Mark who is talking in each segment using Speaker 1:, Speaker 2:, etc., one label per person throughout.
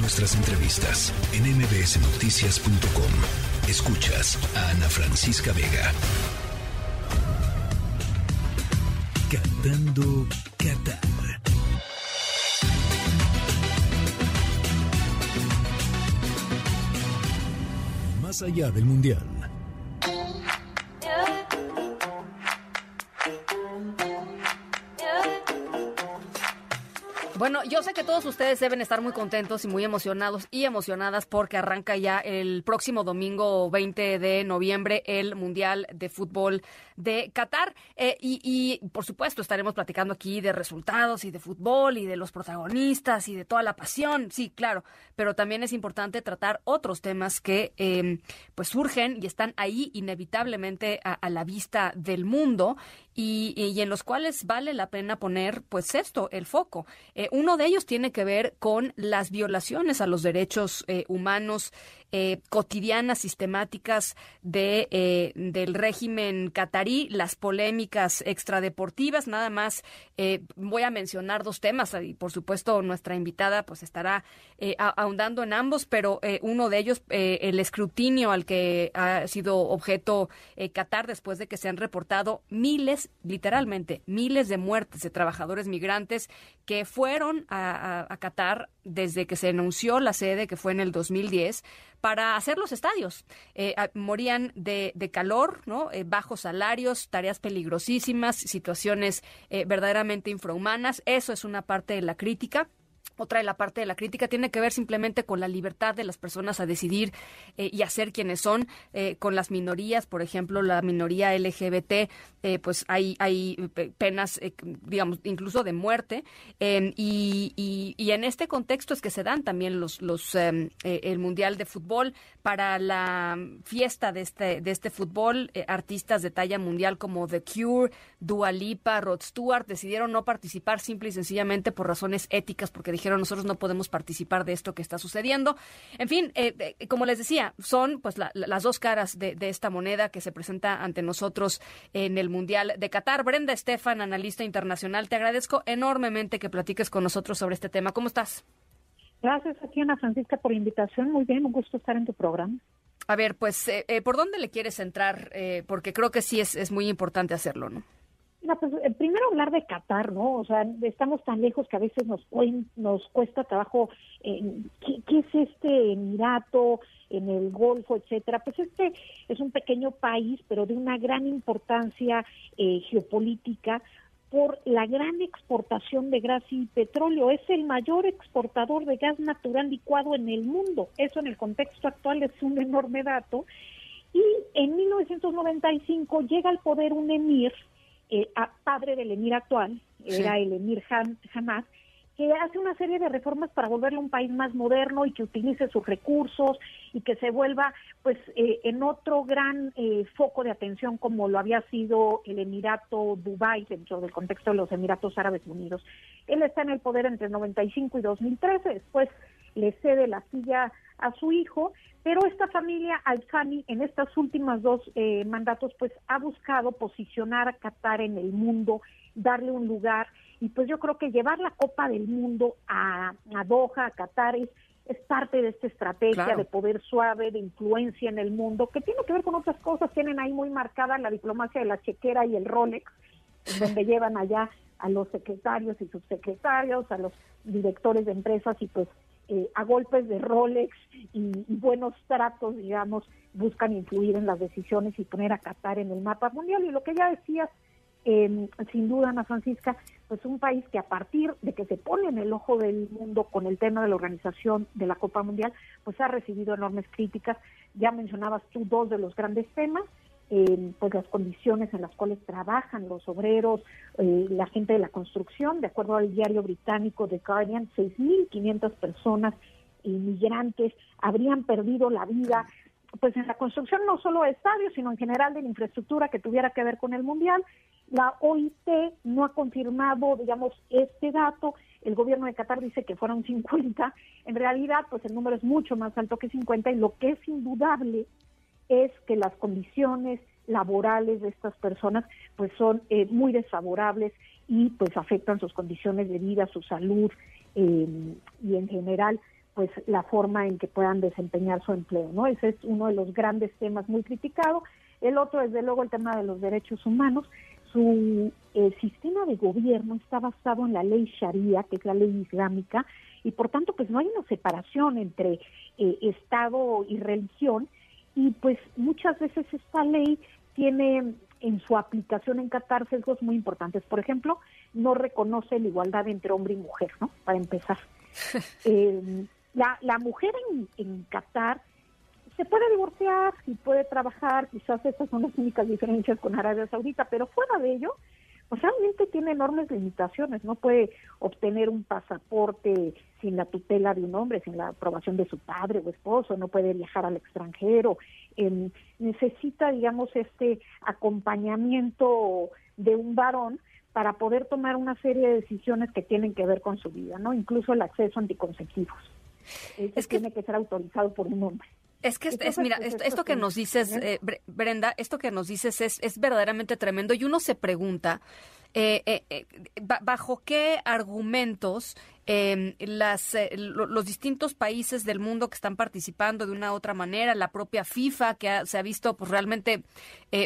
Speaker 1: nuestras entrevistas en mbsnoticias.com. Escuchas a Ana Francisca Vega. Cantando Qatar. Más allá del Mundial.
Speaker 2: Bueno, yo sé que todos ustedes deben estar muy contentos y muy emocionados y emocionadas porque arranca ya el próximo domingo 20 de noviembre el Mundial de Fútbol de Qatar. Eh, y, por supuesto estaremos platicando aquí de resultados y de fútbol y de los protagonistas y de toda la pasión. Sí, claro. Pero también es importante tratar otros temas que em, pues surgen y están ahí inevitablemente a, la vista del mundo y, en los cuales vale la pena poner pues esto, el foco. Eh, uno de ellos tiene que ver con las violaciones a los derechos eh, humanos eh, cotidianas, sistemáticas de, eh, del régimen catarí, las polémicas extradeportivas. Nada más voy a mencionar dos temas y por supuesto nuestra invitada pues estará ahondando en ambos, pero uno de ellos, el escrutinio al que ha sido objeto Qatar después de que se han reportado miles, literalmente miles de muertes de trabajadores migrantes que fueron a, a, Qatar desde que se anunció la sede, que fue en el 2010, para hacer los estadios. Eh, morían de, calor, ¿no? Eh, bajos salarios, tareas peligrosísimas, situaciones eh, verdaderamente infrahumanas. Eso es una parte de la crítica. Otra de la parte de la crítica tiene que ver simplemente con la libertad de las personas a decidir eh, y hacer quienes son, eh, con las minorías, por ejemplo, la minoría LGBT, eh, pues hay, hay penas, digamos, incluso de muerte. Em, y, y, en este contexto es que se dan también los, los em, el Mundial de Fútbol para la fiesta de este, de este fútbol. artistas de talla mundial como The Cure, Dua Lipa, Rod Stewart decidieron no participar simple y sencillamente por razones éticas, porque dijeron nosotros no podemos participar de esto que está sucediendo. En fin, eh, eh, como les decía, son pues las dos caras de, esta moneda que se presenta ante nosotros en el Mundial de Qatar. Brenda Estefan, analista internacional, te agradezco enormemente que platiques con nosotros sobre este tema. ¿Cómo estás?
Speaker 3: Gracias a ti, Ana Francisca, por la invitación. Muy bien, un gusto estar en tu programa.
Speaker 2: A ver, pues, eh, ¿por dónde le quieres entrar? porque creo que sí es, es muy importante hacerlo, ¿no?
Speaker 3: Pues eh, primero hablar de Qatar, ¿no? O sea, estamos tan lejos que a veces nos, nos cuesta trabajo, eh, ¿qué, es este Emirato en el Golfo, etcétera? Pues este es un pequeño país, pero de una gran importancia eh, geopolítica por la gran exportación de gas y petróleo. Es el mayor exportador de gas natural licuado en el mundo. Eso en el contexto actual es un enorme dato. Y en 1995 llega al poder un emir eh, padre del emir actual, era el emir Hamad, que hace una serie de reformas para volverlo un país más moderno y que utilice sus recursos y que se vuelva pues eh, en otro gran eh, foco de atención como lo había sido el Emirato Dubai dentro del contexto de los Emiratos Árabes Unidos. Él está en el poder entre 95 y 2013, después le cede la silla a su hijo, pero esta familia Al-Thani en estos últimos dos eh, mandatos pues ha buscado posicionar a Qatar en el mundo, darle un lugar y pues yo creo que llevar la Copa del Mundo a, Doha, a Qatar es, parte de esta estrategia de poder suave, de influencia en el mundo, que tiene que ver con otras cosas, tienen ahí muy marcada la diplomacia de la chequera y el Rolex, donde llevan allá a los secretarios y subsecretarios, a los directores de empresas y pues eh, a golpes de Rolex y, buenos tratos, digamos, buscan influir en las decisiones y poner a Qatar en el mapa mundial. Y lo que ya decías, eh, sin duda, Ana Francisca, pues un país que a partir de que se pone en el ojo del mundo con el tema de la organización de la Copa Mundial, pues ha recibido enormes críticas. Ya mencionabas tú dos de los grandes temas, pues las condiciones en las cuales trabajan los obreros, eh, la gente de la construcción, de acuerdo al diario británico The Guardian, 6.500 personas inmigrantes habrían perdido la vida pues en la construcción no solo de estadios, sino en general de la infraestructura que tuviera que ver con el Mundial. La OIT no ha confirmado, digamos, este dato. El gobierno de Qatar dice que fueron 50. En realidad, pues el número es mucho más alto que 50 y lo que es indudable es que las condiciones laborales de estas personas pues son eh, muy desfavorables y pues afectan sus condiciones de vida, su salud eh, y en general pues la forma en que puedan desempeñar su empleo, ¿no? Ese es uno de los grandes temas muy criticado. El otro, desde luego, el tema de los derechos humanos. Su eh, sistema de gobierno está basado en la ley Sharia, que es la ley islámica, y por tanto, pues no hay una separación entre eh, Estado y religión, y pues muchas veces esta ley tiene en su aplicación en Qatar sesgos muy importantes. Por ejemplo, no reconoce la igualdad entre hombre y mujer, ¿no? Para empezar. eh, la, la mujer en, en Qatar se puede divorciar y puede trabajar, quizás esas son las únicas diferencias con Arabia Saudita, pero fuera de ello, pues realmente tiene enormes limitaciones, no puede obtener un pasaporte sin la tutela de un hombre, sin la aprobación de su padre o esposo, no puede viajar al extranjero, eh, necesita, digamos, este acompañamiento de un varón para poder tomar una serie de decisiones que tienen que ver con su vida, ¿no? Incluso el acceso a anticonceptivos. es que tiene que ser autorizado por un hombre.
Speaker 2: Es que, es, mira, esto, que nos dices, eh, Brenda, esto que nos dices es, es verdaderamente tremendo y uno se pregunta, eh, eh, eh bajo qué argumentos eh, las, los distintos países del mundo que están participando de una u otra manera, la propia FIFA que se ha visto pues realmente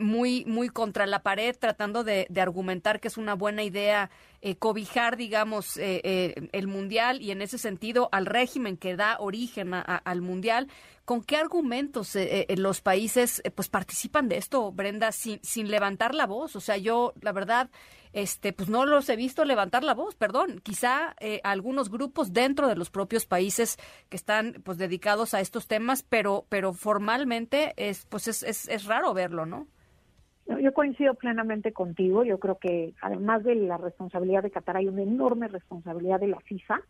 Speaker 2: muy muy contra la pared tratando de, de, argumentar que es una buena idea cobijar digamos el mundial y en ese sentido al régimen que da origen al mundial ¿Con qué argumentos los países pues participan de esto, Brenda, sin, sin levantar la voz? O sea, yo, la verdad, este, pues no los he visto levantar la voz, perdón. Quizá eh, algunos grupos dentro de los propios países que están pues dedicados a estos temas, pero, pero formalmente es, pues es, es, es raro verlo, ¿no?
Speaker 3: Yo coincido plenamente contigo. Yo creo que además de la responsabilidad de Qatar hay una enorme responsabilidad de la FIFA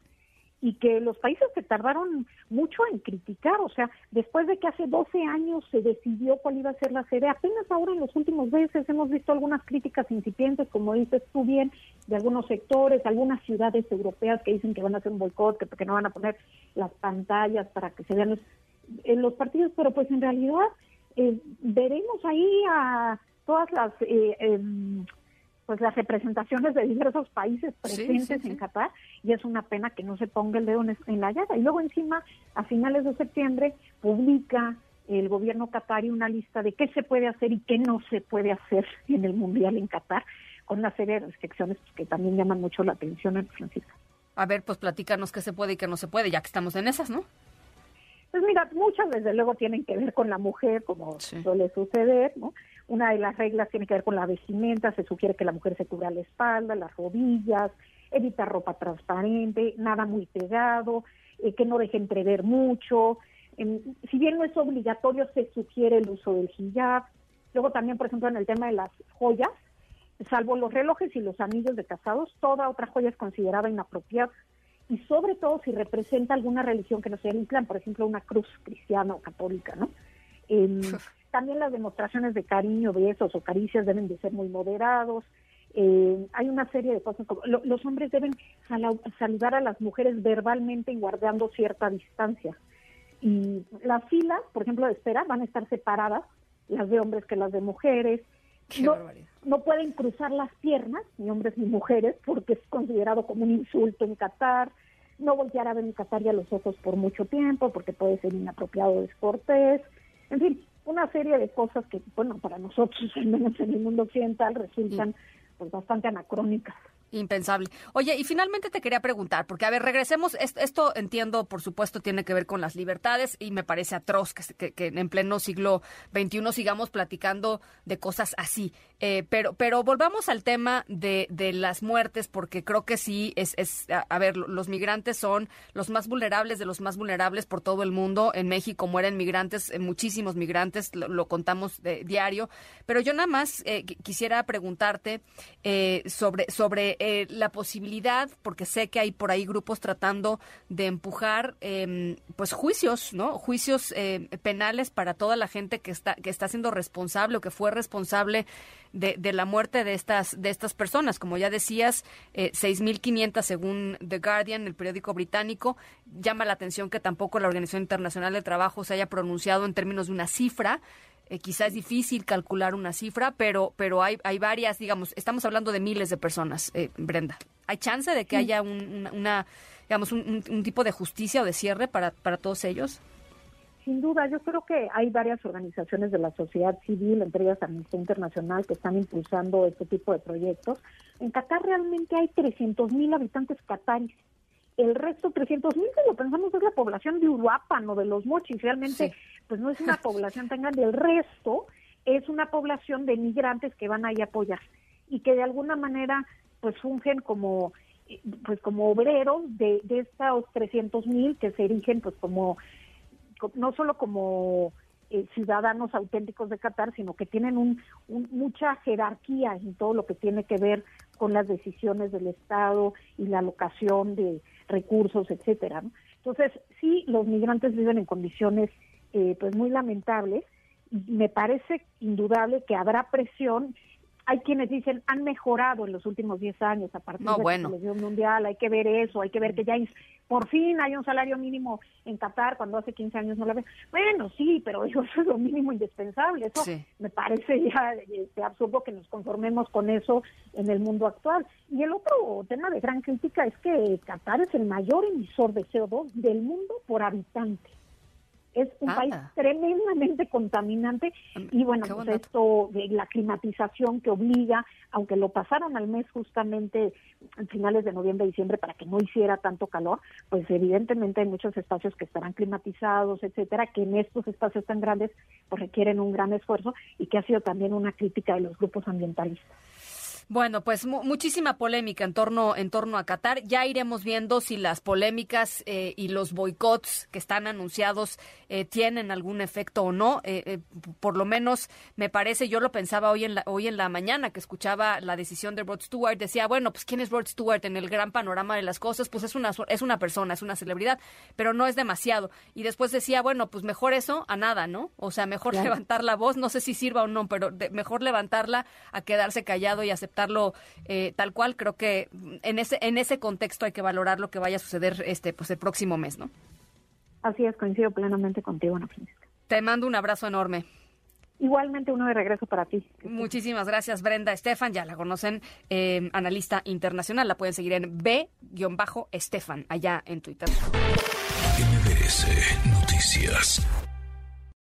Speaker 3: y que los países que tardaron mucho en criticar, o sea, después de que hace 12 años se decidió cuál iba a ser la sede, apenas ahora en los últimos meses hemos visto algunas críticas incipientes, como dices tú bien, de algunos sectores, algunas ciudades europeas que dicen que van a hacer un boicot, que, no van a poner las pantallas para que se vean los, los partidos, pero pues en realidad eh, veremos ahí a todas las eh, em, pues las representaciones de diversos países presentes en Qatar y es una pena que no se ponga el dedo en, la llaga. Y luego encima, a finales de septiembre, publica el gobierno qatarí una lista de qué se puede hacer y qué no se puede hacer en el Mundial en Qatar, con una serie de restricciones que también llaman mucho la atención en Francisco.
Speaker 2: A ver, pues platícanos qué se puede y qué no se puede, ya que estamos en esas, ¿no?
Speaker 3: Pues mira, muchas desde luego tienen que ver con la mujer, como suele suceder, ¿no? Una de las reglas tiene que ver con la vestimenta, se sugiere que la mujer se cubra la espalda, las rodillas, evita ropa transparente, nada muy pegado, eh, que no deje entrever mucho. si bien no es obligatorio, se sugiere el uso del hijab. Luego también, por ejemplo, en el tema de las joyas, salvo los relojes y los anillos de casados, toda otra joya es considerada inapropiada y sobre todo si representa alguna religión que no sea el Islam, por ejemplo, una cruz cristiana o católica, ¿no? También las demostraciones de cariño, besos o caricias deben de ser muy moderados. Eh, hay una serie de cosas como los hombres deben saludar a las mujeres verbalmente y guardando cierta distancia. Y las filas, por ejemplo, de espera van a estar separadas, las de hombres que las de mujeres. No, no, pueden cruzar las piernas, ni hombres ni mujeres, porque es considerado como un insulto en Qatar. No voltear a ver en Qatar y a los ojos por mucho tiempo, porque puede ser inapropiado o descortés. En fin, una serie de cosas que, bueno, para nosotros, al menos en el mundo occidental, resultan pues bastante anacrónicas.
Speaker 2: Impensable. Oye, y finalmente te quería preguntar, porque a ver, regresemos, esto, entiendo, por supuesto, tiene que ver con las libertades y me parece atroz que, que, en pleno siglo XXI sigamos platicando de cosas así. Eh, pero, pero volvamos al tema de, de, las muertes, porque creo que sí, es, es, a, ver, los migrantes son los más vulnerables de los más vulnerables por todo el mundo. En México mueren migrantes, eh, muchísimos migrantes, lo, contamos de, diario. Pero yo nada más eh, quisiera preguntarte sobre, sobre eh, la posibilidad, porque sé que hay por ahí grupos tratando de empujar em, pues juicios, ¿no? Juicios eh, penales para toda la gente que está, que está siendo responsable o que fue responsable de, de la muerte de estas, de estas personas. Como ya decías, eh, 6.500 según The Guardian, el periódico británico. Llama la atención que tampoco la Organización Internacional de Trabajo se haya pronunciado en términos de una cifra. Eh, quizás es difícil calcular una cifra, pero, pero hay, hay varias, digamos, estamos hablando de miles de personas, eh, Brenda. ¿Hay chance de que haya una, digamos, un, un, tipo de justicia o de cierre para, para todos ellos?
Speaker 3: Sin duda, yo creo que hay varias organizaciones de la sociedad civil, entre ellas Amnistía Internacional, que están impulsando este tipo de proyectos. En Qatar realmente hay 300 mil habitantes qataris. El resto, 300 mil, si lo pensamos, es la población de Uruapan o de los Mochis. Realmente, pues no es una población tan grande. El resto es una población de migrantes que van ahí a apoyar y que de alguna manera, pues fungen como pues como obreros de, de estos 300 mil que se erigen pues como no solo como eh, ciudadanos auténticos de Qatar, sino que tienen un, mucha jerarquía en todo lo que tiene que ver con las decisiones del Estado y la alocación de recursos, etcétera. Entonces, sí, los migrantes viven en condiciones eh, pues muy lamentables. Me parece indudable que habrá presión hay quienes dicen han mejorado en los últimos 10 años a partir de la televisión mundial, hay que ver eso, hay que ver que ya por fin hay un salario mínimo en Qatar cuando hace 15 años no lo había. Bueno, sí, pero eso es lo mínimo indispensable. Eso me parece ya este, absurdo que nos conformemos con eso en el mundo actual. Y el otro tema de gran crítica es que Qatar es el mayor emisor de CO2 del mundo por habitante es un país ah. tremendamente contaminante mm, y bueno, pues esto de la climatización que obliga, aunque lo pasaron al mes justamente en finales de noviembre diciembre para que no hiciera tanto calor, pues evidentemente hay muchos espacios que estarán climatizados, etcétera, que en estos espacios tan grandes pues requieren un gran esfuerzo y que ha sido también una crítica de los grupos ambientalistas.
Speaker 2: Bueno, pues muchísima polémica en torno, en torno a Qatar. Ya iremos viendo si las polémicas eh, y los boicots que están anunciados eh, tienen algún efecto o no. Eh, por lo menos me parece, yo lo pensaba hoy en, la, hoy en la mañana que escuchaba la decisión de Rod Stewart. Decía, bueno, pues ¿quién es Rod Stewart en el gran panorama de las cosas? Pues es una, es una persona, es una celebridad, pero no es demasiado. Y después decía, bueno, pues mejor eso a nada, ¿no? O sea, mejor levantar la voz, no sé si sirva o no, pero mejor levantarla a quedarse callado y aceptar eh, tal cual, creo que en ese, en ese contexto hay que valorar lo que vaya a suceder este, pues el próximo mes, ¿no?
Speaker 3: Así es, coincido plenamente contigo, Ana Francisca.
Speaker 2: Te mando un abrazo enorme.
Speaker 3: Igualmente uno de regreso para ti.
Speaker 2: Muchísimas gracias, Brenda Estefan. Ya la conocen, eh, analista internacional. La pueden seguir en B-Estefan, allá en Twitter.
Speaker 1: MBS Noticias.